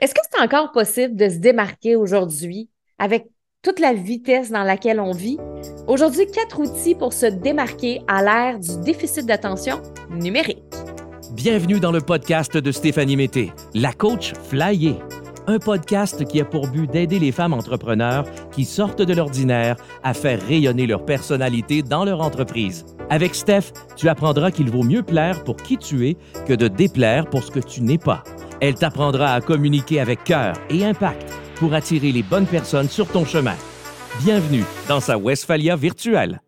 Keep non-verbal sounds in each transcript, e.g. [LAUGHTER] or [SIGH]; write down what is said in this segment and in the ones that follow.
Est-ce que c'est encore possible de se démarquer aujourd'hui avec toute la vitesse dans laquelle on vit? Aujourd'hui, quatre outils pour se démarquer à l'ère du déficit d'attention numérique. Bienvenue dans le podcast de Stéphanie Mété, la coach Flyer. Un podcast qui a pour but d'aider les femmes entrepreneurs qui sortent de l'ordinaire à faire rayonner leur personnalité dans leur entreprise. Avec Steph, tu apprendras qu'il vaut mieux plaire pour qui tu es que de déplaire pour ce que tu n'es pas. Elle t'apprendra à communiquer avec cœur et impact pour attirer les bonnes personnes sur ton chemin. Bienvenue dans sa Westphalia virtuelle.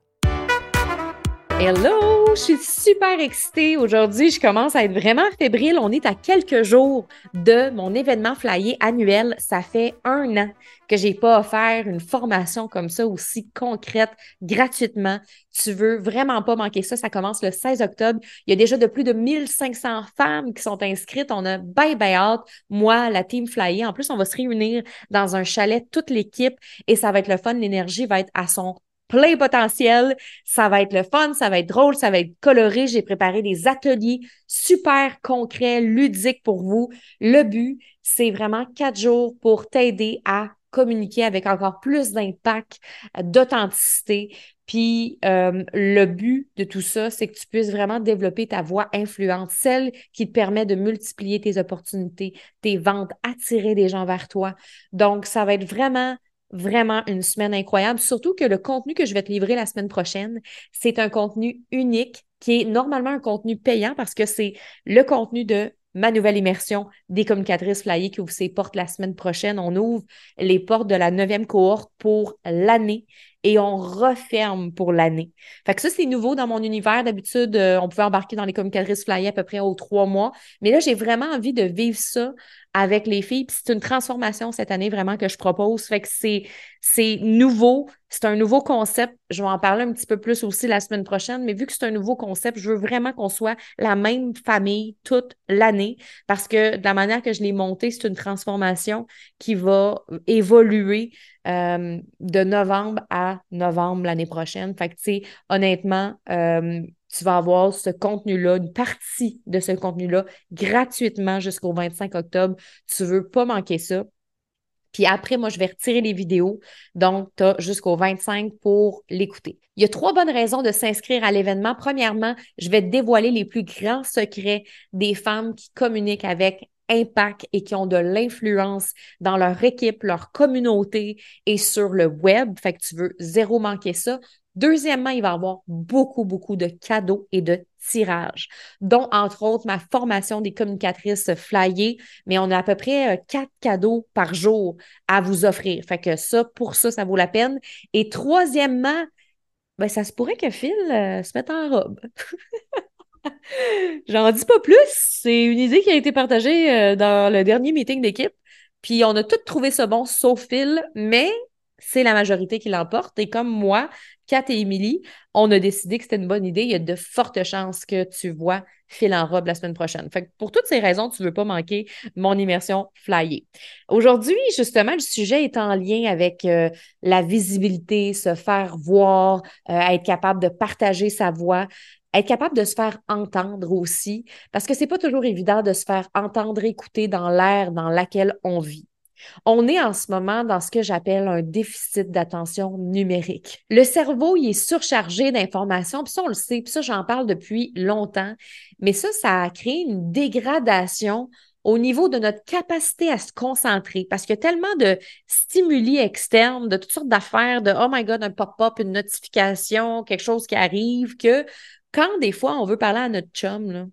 Hello! Je suis super excitée aujourd'hui. Je commence à être vraiment fébrile. On est à quelques jours de mon événement flyer annuel. Ça fait un an que j'ai pas offert une formation comme ça aussi concrète gratuitement. Tu veux vraiment pas manquer ça. Ça commence le 16 octobre. Il y a déjà de plus de 1500 femmes qui sont inscrites. On a bye bye out. Moi, la team flyer. En plus, on va se réunir dans un chalet, toute l'équipe, et ça va être le fun. L'énergie va être à son plein potentiel. Ça va être le fun, ça va être drôle, ça va être coloré. J'ai préparé des ateliers super concrets, ludiques pour vous. Le but, c'est vraiment quatre jours pour t'aider à communiquer avec encore plus d'impact, d'authenticité. Puis euh, le but de tout ça, c'est que tu puisses vraiment développer ta voix influente, celle qui te permet de multiplier tes opportunités, tes ventes, attirer des gens vers toi. Donc, ça va être vraiment vraiment une semaine incroyable, surtout que le contenu que je vais te livrer la semaine prochaine, c'est un contenu unique qui est normalement un contenu payant parce que c'est le contenu de ma nouvelle immersion des communicatrices flyées qui ouvre ses portes la semaine prochaine. On ouvre les portes de la neuvième cohorte pour l'année et on referme pour l'année. Fait que ça, c'est nouveau dans mon univers. D'habitude, euh, on pouvait embarquer dans les communicatrices flyées à peu près aux trois mois. Mais là, j'ai vraiment envie de vivre ça avec les filles. Puis c'est une transformation cette année vraiment que je propose. Fait que c'est, c'est nouveau. C'est un nouveau concept. Je vais en parler un petit peu plus aussi la semaine prochaine. Mais vu que c'est un nouveau concept, je veux vraiment qu'on soit la même famille toute l'année parce que de la manière que je l'ai monté, c'est une transformation qui va évoluer euh, de novembre à novembre l'année prochaine. Fait que, tu sais, honnêtement, euh, tu vas avoir ce contenu-là, une partie de ce contenu-là gratuitement jusqu'au 25 octobre. Tu veux pas manquer ça. Puis après, moi, je vais retirer les vidéos. Donc, tu as jusqu'au 25 pour l'écouter. Il y a trois bonnes raisons de s'inscrire à l'événement. Premièrement, je vais dévoiler les plus grands secrets des femmes qui communiquent avec impact et qui ont de l'influence dans leur équipe, leur communauté et sur le web. Fait que tu veux zéro manquer ça. Deuxièmement, il va y avoir beaucoup, beaucoup de cadeaux et de tirages, dont entre autres ma formation des communicatrices flyées, mais on a à peu près euh, quatre cadeaux par jour à vous offrir. Fait que ça, pour ça, ça vaut la peine. Et troisièmement, ben, ça se pourrait que Phil euh, se mette en robe. [LAUGHS] J'en dis pas plus. C'est une idée qui a été partagée euh, dans le dernier meeting d'équipe. Puis on a tous trouvé ça bon, sauf Phil, mais c'est la majorité qui l'emporte. Et comme moi, Kat et Émilie, on a décidé que c'était une bonne idée. Il y a de fortes chances que tu vois Phil en robe la semaine prochaine. Fait pour toutes ces raisons, tu ne veux pas manquer mon immersion flyer. Aujourd'hui, justement, le sujet est en lien avec euh, la visibilité, se faire voir, euh, être capable de partager sa voix être capable de se faire entendre aussi, parce que c'est pas toujours évident de se faire entendre, écouter dans l'ère dans laquelle on vit. On est en ce moment dans ce que j'appelle un déficit d'attention numérique. Le cerveau, il est surchargé d'informations, puis ça, on le sait, puis ça, j'en parle depuis longtemps, mais ça, ça a créé une dégradation au niveau de notre capacité à se concentrer, parce qu'il y a tellement de stimuli externes, de toutes sortes d'affaires, de oh my god, un pop-up, une notification, quelque chose qui arrive, que quand des fois on veut parler à notre chum, là,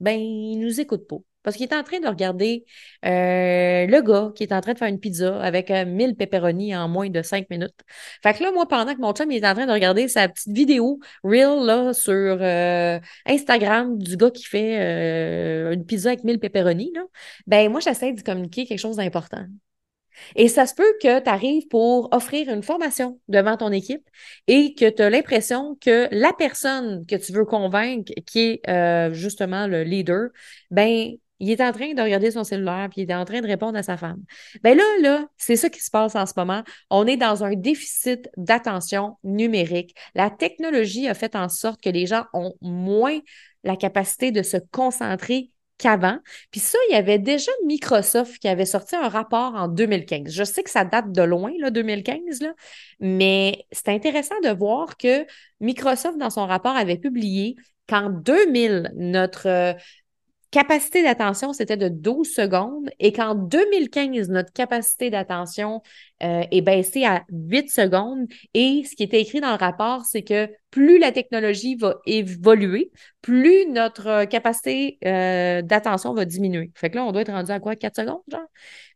ben, il nous écoute pas. Parce qu'il est en train de regarder euh, le gars qui est en train de faire une pizza avec 1000 euh, pepperoni en moins de 5 minutes. Fait que là, moi, pendant que mon chum il est en train de regarder sa petite vidéo reel là, sur euh, Instagram du gars qui fait une pizza avec 1000 pepperoni, là, ben moi, j'essaie de communiquer quelque chose d'important. Et ça se peut que tu arrives pour offrir une formation devant ton équipe et que tu as l'impression que la personne que tu veux convaincre, qui est euh, justement le leader, ben, il est en train de regarder son cellulaire puis il est en train de répondre à sa femme. Ben là, là, c'est ça qui se passe en ce moment. On est dans un déficit d'attention numérique. La technologie a fait en sorte que les gens ont moins la capacité de se concentrer qu'avant. Puis ça, il y avait déjà Microsoft qui avait sorti un rapport en 2015. Je sais que ça date de loin, là, 2015, là, mais c'est intéressant de voir que Microsoft, dans son rapport, avait publié qu'en 2000, notre capacité d'attention, c'était de 12 secondes et qu'en 2015, notre capacité d'attention euh, est baissée à 8 secondes. Et ce qui était écrit dans le rapport, c'est que plus la technologie va évoluer, plus notre capacité euh, d'attention va diminuer. Fait que là, on doit être rendu à quoi? 4 secondes, genre?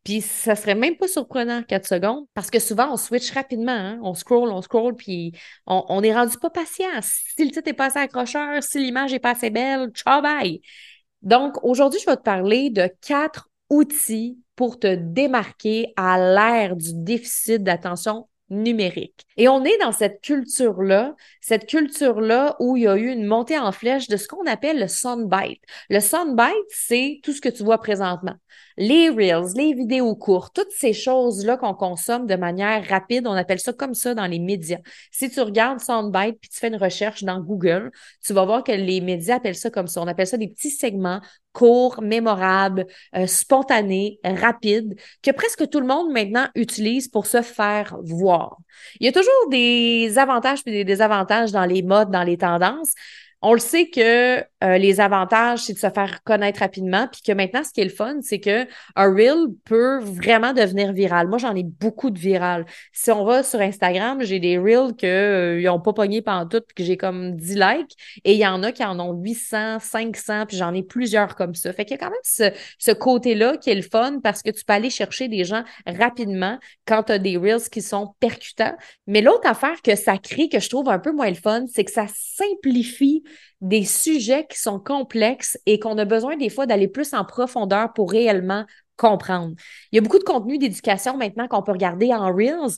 Puis ça serait même pas surprenant 4 secondes parce que souvent on switch rapidement, hein? on scroll, on scroll, puis on, on est rendu pas patient. Si le titre est pas assez accrocheur, si l'image est pas assez belle, ciao bye. Donc, aujourd'hui, je vais te parler de quatre outils pour te démarquer à l'ère du déficit d'attention numérique. Et on est dans cette culture-là, cette culture-là où il y a eu une montée en flèche de ce qu'on appelle le soundbite. Le soundbite, c'est tout ce que tu vois présentement les reels, les vidéos courtes, toutes ces choses-là qu'on consomme de manière rapide, on appelle ça comme ça dans les médias. Si tu regardes Soundbite puis tu fais une recherche dans Google, tu vas voir que les médias appellent ça comme ça. On appelle ça des petits segments courts, mémorables, euh, spontanés, rapides, que presque tout le monde maintenant utilise pour se faire voir. Il y a toujours des avantages et des désavantages dans les modes, dans les tendances. On le sait que euh, les avantages, c'est de se faire connaître rapidement, puis que maintenant, ce qui est le fun, c'est que un reel peut vraiment devenir viral. Moi, j'en ai beaucoup de viral. Si on va sur Instagram, j'ai des reels que euh, ils ont pas pogné pendant tout, puis que j'ai comme 10 likes, et il y en a qui en ont 800, 500, puis j'en ai plusieurs comme ça. Fait qu'il y a quand même ce, ce côté-là qui est le fun parce que tu peux aller chercher des gens rapidement quand tu as des reels qui sont percutants. Mais l'autre affaire que ça crée, que je trouve un peu moins le fun, c'est que ça simplifie des sujets qui sont complexes et qu'on a besoin des fois d'aller plus en profondeur pour réellement comprendre. Il y a beaucoup de contenu d'éducation maintenant qu'on peut regarder en Reels,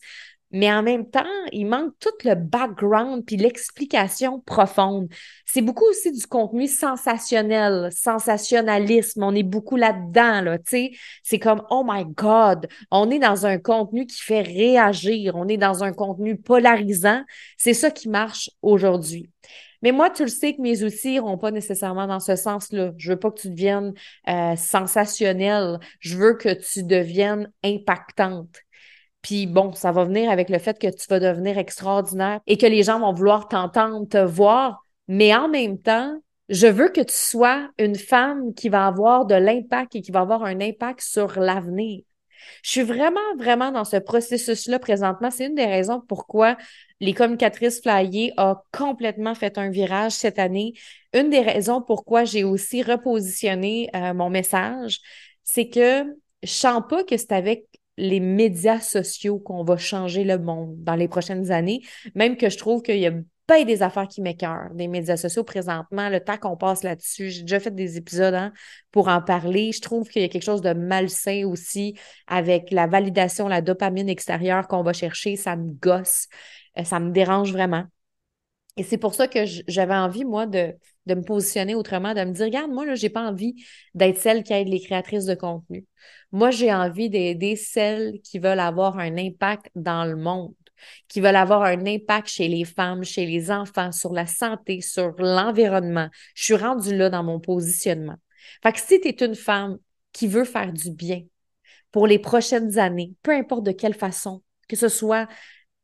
mais en même temps, il manque tout le background puis l'explication profonde. C'est beaucoup aussi du contenu sensationnel, sensationnalisme. On est beaucoup là-dedans, là, tu sais. C'est comme, oh my God, on est dans un contenu qui fait réagir, on est dans un contenu polarisant. C'est ça qui marche aujourd'hui. Mais moi, tu le sais que mes outils n'iront pas nécessairement dans ce sens-là. Je veux pas que tu deviennes euh, sensationnel. Je veux que tu deviennes impactante. Puis bon, ça va venir avec le fait que tu vas devenir extraordinaire et que les gens vont vouloir t'entendre, te voir. Mais en même temps, je veux que tu sois une femme qui va avoir de l'impact et qui va avoir un impact sur l'avenir. Je suis vraiment, vraiment dans ce processus-là présentement. C'est une des raisons pourquoi les communicatrices flyées a complètement fait un virage cette année. Une des raisons pourquoi j'ai aussi repositionné euh, mon message, c'est que je sens pas que c'est avec les médias sociaux qu'on va changer le monde dans les prochaines années, même que je trouve qu'il y a pas des affaires qui m'écœurent, des médias sociaux présentement, le temps qu'on passe là-dessus. J'ai déjà fait des épisodes hein, pour en parler. Je trouve qu'il y a quelque chose de malsain aussi avec la validation, la dopamine extérieure qu'on va chercher. Ça me gosse, euh, ça me dérange vraiment. Et c'est pour ça que j'avais envie, moi, de, de me positionner autrement, de me dire, regarde, moi, là, j'ai pas envie d'être celle qui aide les créatrices de contenu. Moi, j'ai envie d'aider celles qui veulent avoir un impact dans le monde qui veulent avoir un impact chez les femmes, chez les enfants, sur la santé, sur l'environnement. Je suis rendue là dans mon positionnement. Fait que si tu es une femme qui veut faire du bien pour les prochaines années, peu importe de quelle façon, que ce soit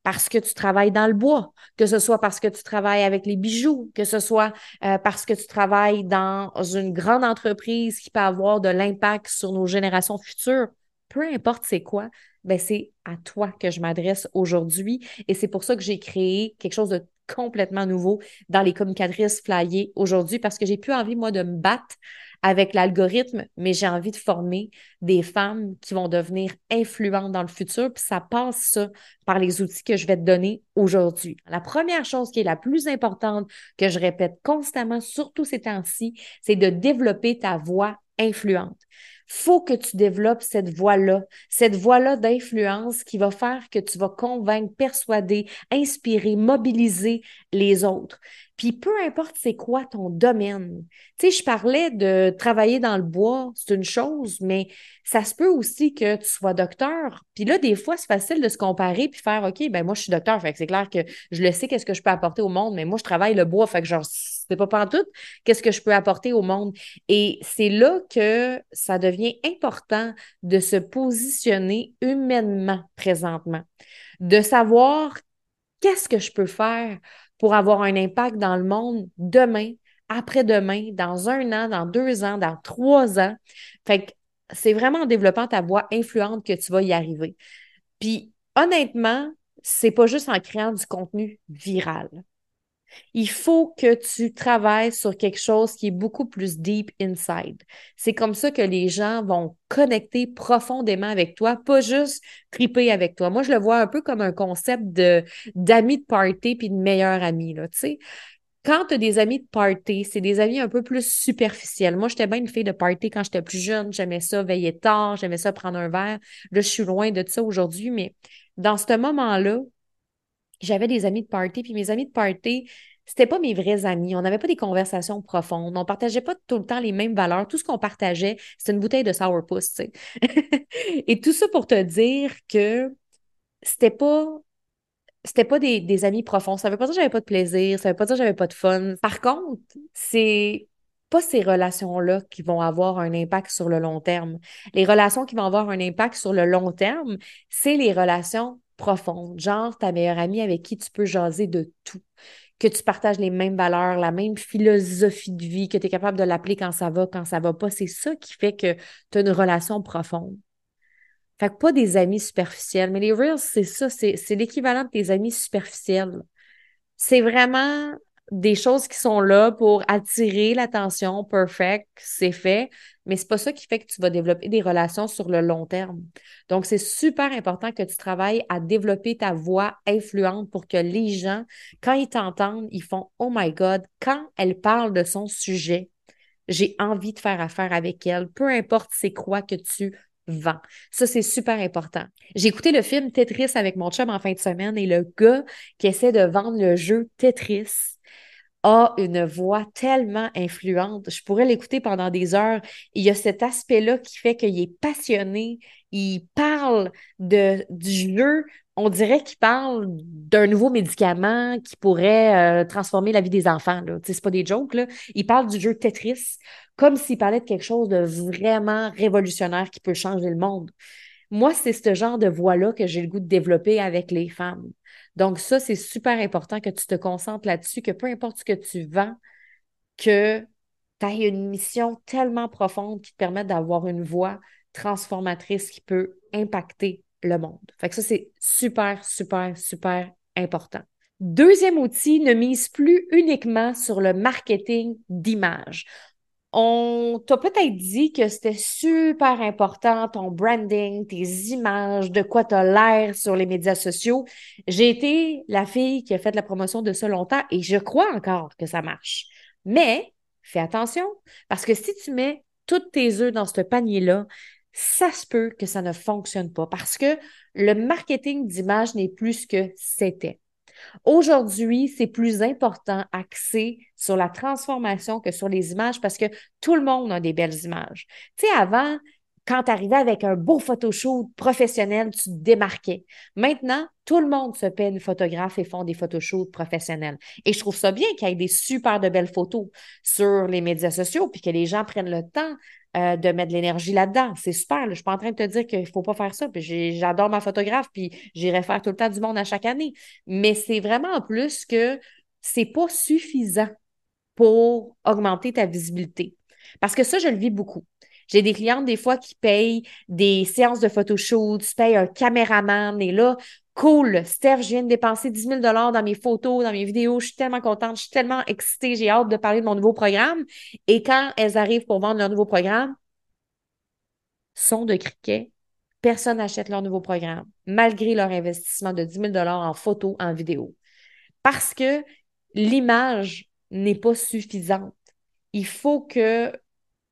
parce que tu travailles dans le bois, que ce soit parce que tu travailles avec les bijoux, que ce soit euh, parce que tu travailles dans une grande entreprise qui peut avoir de l'impact sur nos générations futures, peu importe c'est quoi, ben c'est à toi que je m'adresse aujourd'hui. Et c'est pour ça que j'ai créé quelque chose de complètement nouveau dans les communicatrices flyées aujourd'hui parce que j'ai plus envie, moi, de me battre avec l'algorithme, mais j'ai envie de former des femmes qui vont devenir influentes dans le futur. Puis ça passe ça par les outils que je vais te donner aujourd'hui. La première chose qui est la plus importante que je répète constamment, surtout ces temps-ci, c'est de développer ta voix influente faut que tu développes cette voie-là, cette voie-là d'influence qui va faire que tu vas convaincre, persuader, inspirer, mobiliser les autres. Puis peu importe c'est quoi ton domaine. Tu sais, je parlais de travailler dans le bois, c'est une chose, mais ça se peut aussi que tu sois docteur. Puis là, des fois, c'est facile de se comparer puis faire OK, ben moi, je suis docteur, fait que c'est clair que je le sais qu'est-ce que je peux apporter au monde, mais moi, je travaille le bois, fait que genre, c'est pas partout qu'est-ce que je peux apporter au monde? Et c'est là que ça devient important de se positionner humainement présentement, de savoir qu'est-ce que je peux faire pour avoir un impact dans le monde demain, après-demain, dans un an, dans deux ans, dans trois ans. Fait que c'est vraiment en développant ta voix influente que tu vas y arriver. Puis honnêtement, c'est pas juste en créant du contenu viral. Il faut que tu travailles sur quelque chose qui est beaucoup plus deep inside. C'est comme ça que les gens vont connecter profondément avec toi, pas juste triper avec toi. Moi, je le vois un peu comme un concept de d'amis de party puis de meilleurs amis, là. Quand tu as des amis de party, c'est des amis un peu plus superficiels. Moi, j'étais bien une fille de party quand j'étais plus jeune. J'aimais ça veiller tard, j'aimais ça prendre un verre. Là, je suis loin de ça aujourd'hui, mais dans ce moment-là, j'avais des amis de party, puis mes amis de party, c'était pas mes vrais amis. On n'avait pas des conversations profondes. On partageait pas tout le temps les mêmes valeurs. Tout ce qu'on partageait, c'était une bouteille de sourpuss, tu sais. [LAUGHS] Et tout ça pour te dire que c'était pas c'était pas des, des, amis profonds. Ça veut pas dire que j'avais pas de plaisir, ça veut pas dire que j'avais pas de fun. Par contre, c'est pas ces relations-là qui vont avoir un impact sur le long terme. Les relations qui vont avoir un impact sur le long terme, c'est les relations profonde, genre ta meilleure amie avec qui tu peux jaser de tout, que tu partages les mêmes valeurs, la même philosophie de vie, que tu es capable de l'appeler quand ça va, quand ça va pas. C'est ça qui fait que tu as une relation profonde. Fait que pas des amis superficiels, mais les Reels, c'est ça, c'est l'équivalent de tes amis superficiels. C'est vraiment des choses qui sont là pour attirer l'attention, perfect, c'est fait, mais c'est pas ça qui fait que tu vas développer des relations sur le long terme. Donc, c'est super important que tu travailles à développer ta voix influente pour que les gens, quand ils t'entendent, ils font Oh my God, quand elle parle de son sujet, j'ai envie de faire affaire avec elle, peu importe c'est quoi que tu vends. Ça, c'est super important. J'ai écouté le film Tetris avec mon chum en fin de semaine et le gars qui essaie de vendre le jeu Tetris a une voix tellement influente. Je pourrais l'écouter pendant des heures. Il y a cet aspect-là qui fait qu'il est passionné. Il parle de, du jeu. On dirait qu'il parle d'un nouveau médicament qui pourrait euh, transformer la vie des enfants. Ce n'est pas des jokes. Il parle du jeu Tetris comme s'il parlait de quelque chose de vraiment révolutionnaire qui peut changer le monde. Moi, c'est ce genre de voix-là que j'ai le goût de développer avec les femmes. Donc, ça, c'est super important que tu te concentres là-dessus, que peu importe ce que tu vends, que tu aies une mission tellement profonde qui te permette d'avoir une voix transformatrice qui peut impacter le monde. Fait que ça, c'est super, super, super important. Deuxième outil, ne mise plus uniquement sur le marketing d'image. On t'a peut-être dit que c'était super important, ton branding, tes images, de quoi tu as l'air sur les médias sociaux. J'ai été la fille qui a fait la promotion de ça longtemps et je crois encore que ça marche. Mais fais attention, parce que si tu mets tous tes œufs dans ce panier-là, ça se peut que ça ne fonctionne pas parce que le marketing d'image n'est plus ce que c'était. Aujourd'hui, c'est plus important axé sur la transformation que sur les images parce que tout le monde a des belles images. Tu sais, avant, quand tu arrivais avec un beau photoshoot professionnel, tu te démarquais. Maintenant, tout le monde se paie une photographe et font des photoshoots professionnels. Et je trouve ça bien qu'il y ait des super de belles photos sur les médias sociaux, puis que les gens prennent le temps euh, de mettre de l'énergie là-dedans. C'est super. Je ne suis pas en train de te dire qu'il ne faut pas faire ça. J'adore ma photographe, puis j'irai faire tout le temps du monde à chaque année. Mais c'est vraiment en plus que c'est pas suffisant pour augmenter ta visibilité. Parce que ça, je le vis beaucoup. J'ai des clientes des fois qui payent des séances de photoshoot, tu payes un caméraman et là, cool, Steph, je viens de dépenser 10 000 dans mes photos, dans mes vidéos, je suis tellement contente, je suis tellement excitée, j'ai hâte de parler de mon nouveau programme. Et quand elles arrivent pour vendre leur nouveau programme, son de criquet, personne n'achète leur nouveau programme, malgré leur investissement de 10 000 en photos, en vidéo. Parce que l'image n'est pas suffisante. Il faut que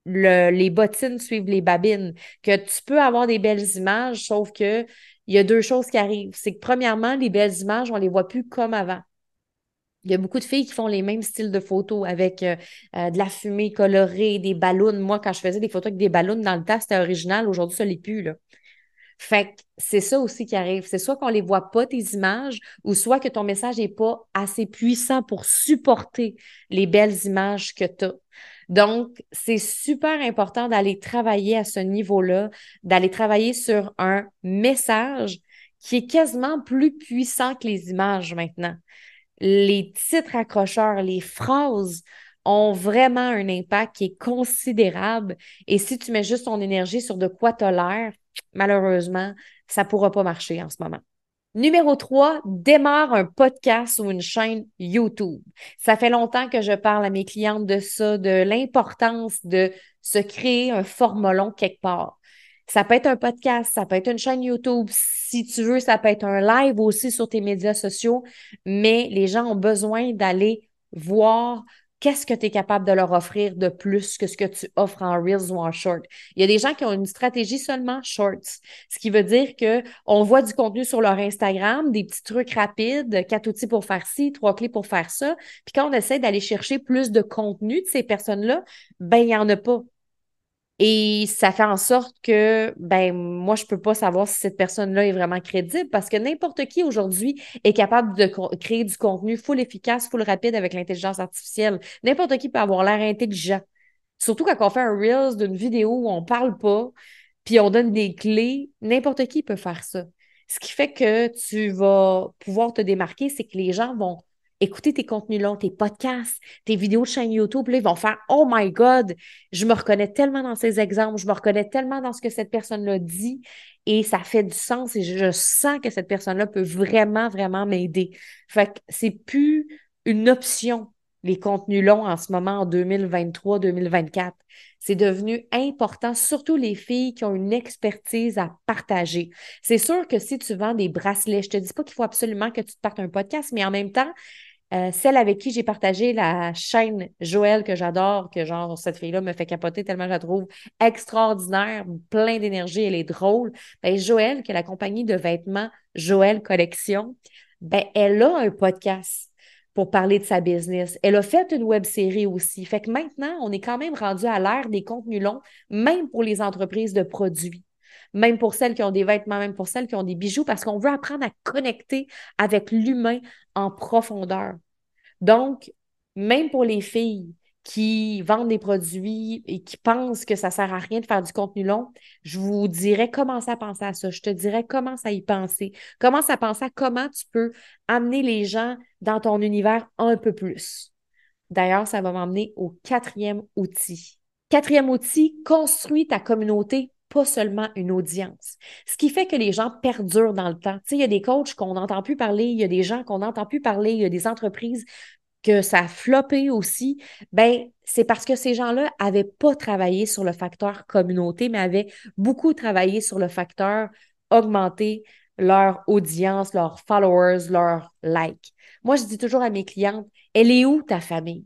les bottines suivent les babines, que tu peux avoir des belles images, sauf que il y a deux choses qui arrivent. C'est que premièrement, les belles images, on les voit plus comme avant. Il y a beaucoup de filles qui font les mêmes styles de photos avec euh, euh, de la fumée colorée, des ballons. Moi, quand je faisais des photos avec des ballons dans le tas, c'était original. Aujourd'hui, ça l'est plus, là. Fait que c'est ça aussi qui arrive. C'est soit qu'on les voit pas, tes images, ou soit que ton message n'est pas assez puissant pour supporter les belles images que tu as. Donc, c'est super important d'aller travailler à ce niveau-là, d'aller travailler sur un message qui est quasiment plus puissant que les images maintenant. Les titres accrocheurs, les phrases ont vraiment un impact qui est considérable. Et si tu mets juste ton énergie sur de quoi tu malheureusement, ça ne pourra pas marcher en ce moment. Numéro 3, démarre un podcast ou une chaîne YouTube. Ça fait longtemps que je parle à mes clientes de ça, de l'importance de se créer un format quelque part. Ça peut être un podcast, ça peut être une chaîne YouTube. Si tu veux, ça peut être un live aussi sur tes médias sociaux, mais les gens ont besoin d'aller voir qu'est-ce que tu es capable de leur offrir de plus que ce que tu offres en Reels ou en Short. Il y a des gens qui ont une stratégie seulement Shorts, ce qui veut dire que on voit du contenu sur leur Instagram, des petits trucs rapides, quatre outils pour faire ci, trois clés pour faire ça. Puis quand on essaie d'aller chercher plus de contenu de ces personnes-là, ben il n'y en a pas. Et ça fait en sorte que, ben, moi, je peux pas savoir si cette personne-là est vraiment crédible parce que n'importe qui aujourd'hui est capable de créer du contenu full efficace, full rapide avec l'intelligence artificielle. N'importe qui peut avoir l'air intelligent. Surtout quand on fait un Reels d'une vidéo où on parle pas, puis on donne des clés, n'importe qui peut faire ça. Ce qui fait que tu vas pouvoir te démarquer, c'est que les gens vont écouter tes contenus longs, tes podcasts, tes vidéos de chaîne YouTube, là, ils vont faire Oh my God, je me reconnais tellement dans ces exemples, je me reconnais tellement dans ce que cette personne-là dit et ça fait du sens et je, sens que cette personne-là peut vraiment, vraiment m'aider. Fait que c'est plus une option, les contenus longs en ce moment en 2023-2024. C'est devenu important, surtout les filles qui ont une expertise à partager. C'est sûr que si tu vends des bracelets, je te dis pas qu'il faut absolument que tu te partes un podcast, mais en même temps, euh, celle avec qui j'ai partagé la chaîne Joël que j'adore, que genre cette fille-là me fait capoter tellement je la trouve extraordinaire, plein d'énergie, elle est drôle. Ben, Joël, qui est la compagnie de vêtements Joël Collection, ben, elle a un podcast pour parler de sa business. Elle a fait une web série aussi. Fait que maintenant, on est quand même rendu à l'ère des contenus longs, même pour les entreprises de produits même pour celles qui ont des vêtements, même pour celles qui ont des bijoux, parce qu'on veut apprendre à connecter avec l'humain en profondeur. Donc, même pour les filles qui vendent des produits et qui pensent que ça sert à rien de faire du contenu long, je vous dirais commence à penser à ça. Je te dirais commence à y penser. Commence à penser à comment tu peux amener les gens dans ton univers un peu plus. D'ailleurs, ça va m'emmener au quatrième outil. Quatrième outil, construis ta communauté pas seulement une audience. Ce qui fait que les gens perdurent dans le temps. Tu sais, il y a des coachs qu'on n'entend plus parler, il y a des gens qu'on n'entend plus parler, il y a des entreprises que ça a floppé aussi. Ben, c'est parce que ces gens-là n'avaient pas travaillé sur le facteur communauté, mais avaient beaucoup travaillé sur le facteur augmenter leur audience, leurs followers, leurs likes. Moi, je dis toujours à mes clientes, elle est où ta famille?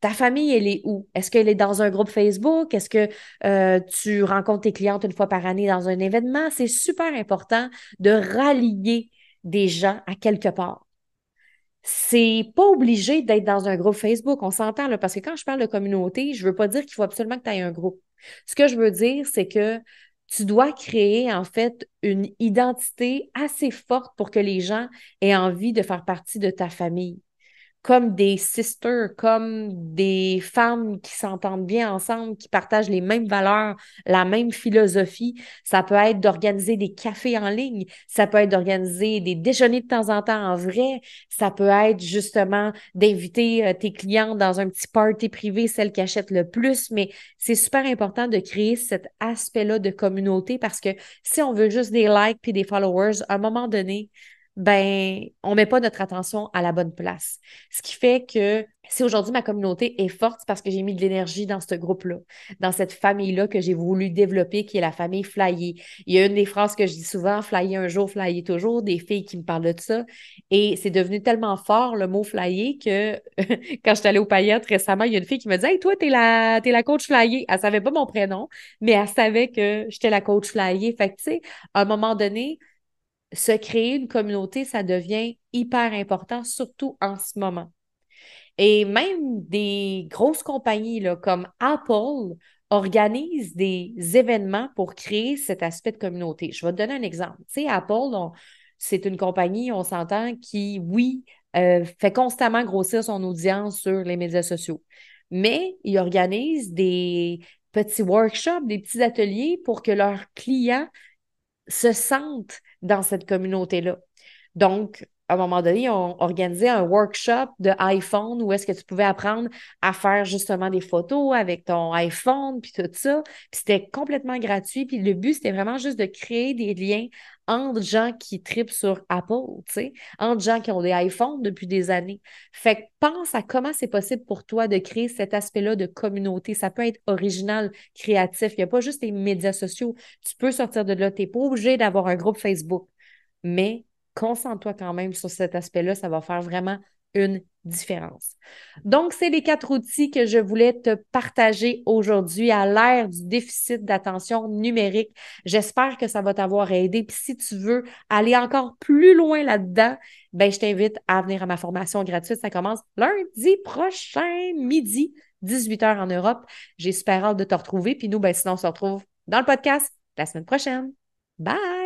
Ta famille, elle est où? Est-ce qu'elle est dans un groupe Facebook? Est-ce que euh, tu rencontres tes clientes une fois par année dans un événement? C'est super important de rallier des gens à quelque part. C'est pas obligé d'être dans un groupe Facebook, on s'entend parce que quand je parle de communauté, je veux pas dire qu'il faut absolument que tu aies un groupe. Ce que je veux dire, c'est que tu dois créer en fait une identité assez forte pour que les gens aient envie de faire partie de ta famille comme des sisters, comme des femmes qui s'entendent bien ensemble, qui partagent les mêmes valeurs, la même philosophie. Ça peut être d'organiser des cafés en ligne, ça peut être d'organiser des déjeuners de temps en temps en vrai, ça peut être justement d'inviter euh, tes clients dans un petit party privé, celles qui achètent le plus, mais c'est super important de créer cet aspect-là de communauté parce que si on veut juste des likes puis des followers, à un moment donné, ben, on met pas notre attention à la bonne place. Ce qui fait que si aujourd'hui ma communauté est forte, c'est parce que j'ai mis de l'énergie dans ce groupe-là, dans cette famille-là que j'ai voulu développer, qui est la famille Flyer. Il y a une des phrases que je dis souvent, Flyer un jour, Flyer toujours, des filles qui me parlent de ça. Et c'est devenu tellement fort, le mot Flyer, que [LAUGHS] quand je suis allée au paillettes récemment, il y a une fille qui me dit Hey, toi, t'es la, es la coach Flyer. Elle savait pas mon prénom, mais elle savait que j'étais la coach Flyer. Fait que, tu sais, à un moment donné, se créer une communauté, ça devient hyper important, surtout en ce moment. Et même des grosses compagnies comme Apple organisent des événements pour créer cet aspect de communauté. Je vais te donner un exemple. Tu Apple, c'est une compagnie, on s'entend, qui, oui, euh, fait constamment grossir son audience sur les médias sociaux. Mais il organise des petits workshops, des petits ateliers pour que leurs clients se sentent dans cette communauté-là. Donc, à un moment donné, on organisait un workshop de iPhone où est-ce que tu pouvais apprendre à faire justement des photos avec ton iPhone, puis tout ça. Puis c'était complètement gratuit. Puis le but, c'était vraiment juste de créer des liens entre gens qui tripent sur Apple, tu sais, entre gens qui ont des iPhones depuis des années. Fait que pense à comment c'est possible pour toi de créer cet aspect-là de communauté. Ça peut être original, créatif. Il n'y a pas juste les médias sociaux. Tu peux sortir de là. Tu n'es pas obligé d'avoir un groupe Facebook. Mais concentre-toi quand même sur cet aspect-là, ça va faire vraiment une différence. Donc, c'est les quatre outils que je voulais te partager aujourd'hui à l'ère du déficit d'attention numérique. J'espère que ça va t'avoir aidé. Puis si tu veux aller encore plus loin là-dedans, ben, je t'invite à venir à ma formation gratuite. Ça commence lundi prochain, midi, 18h en Europe. J'ai super hâte de te retrouver. Puis nous, ben, sinon, on se retrouve dans le podcast la semaine prochaine. Bye!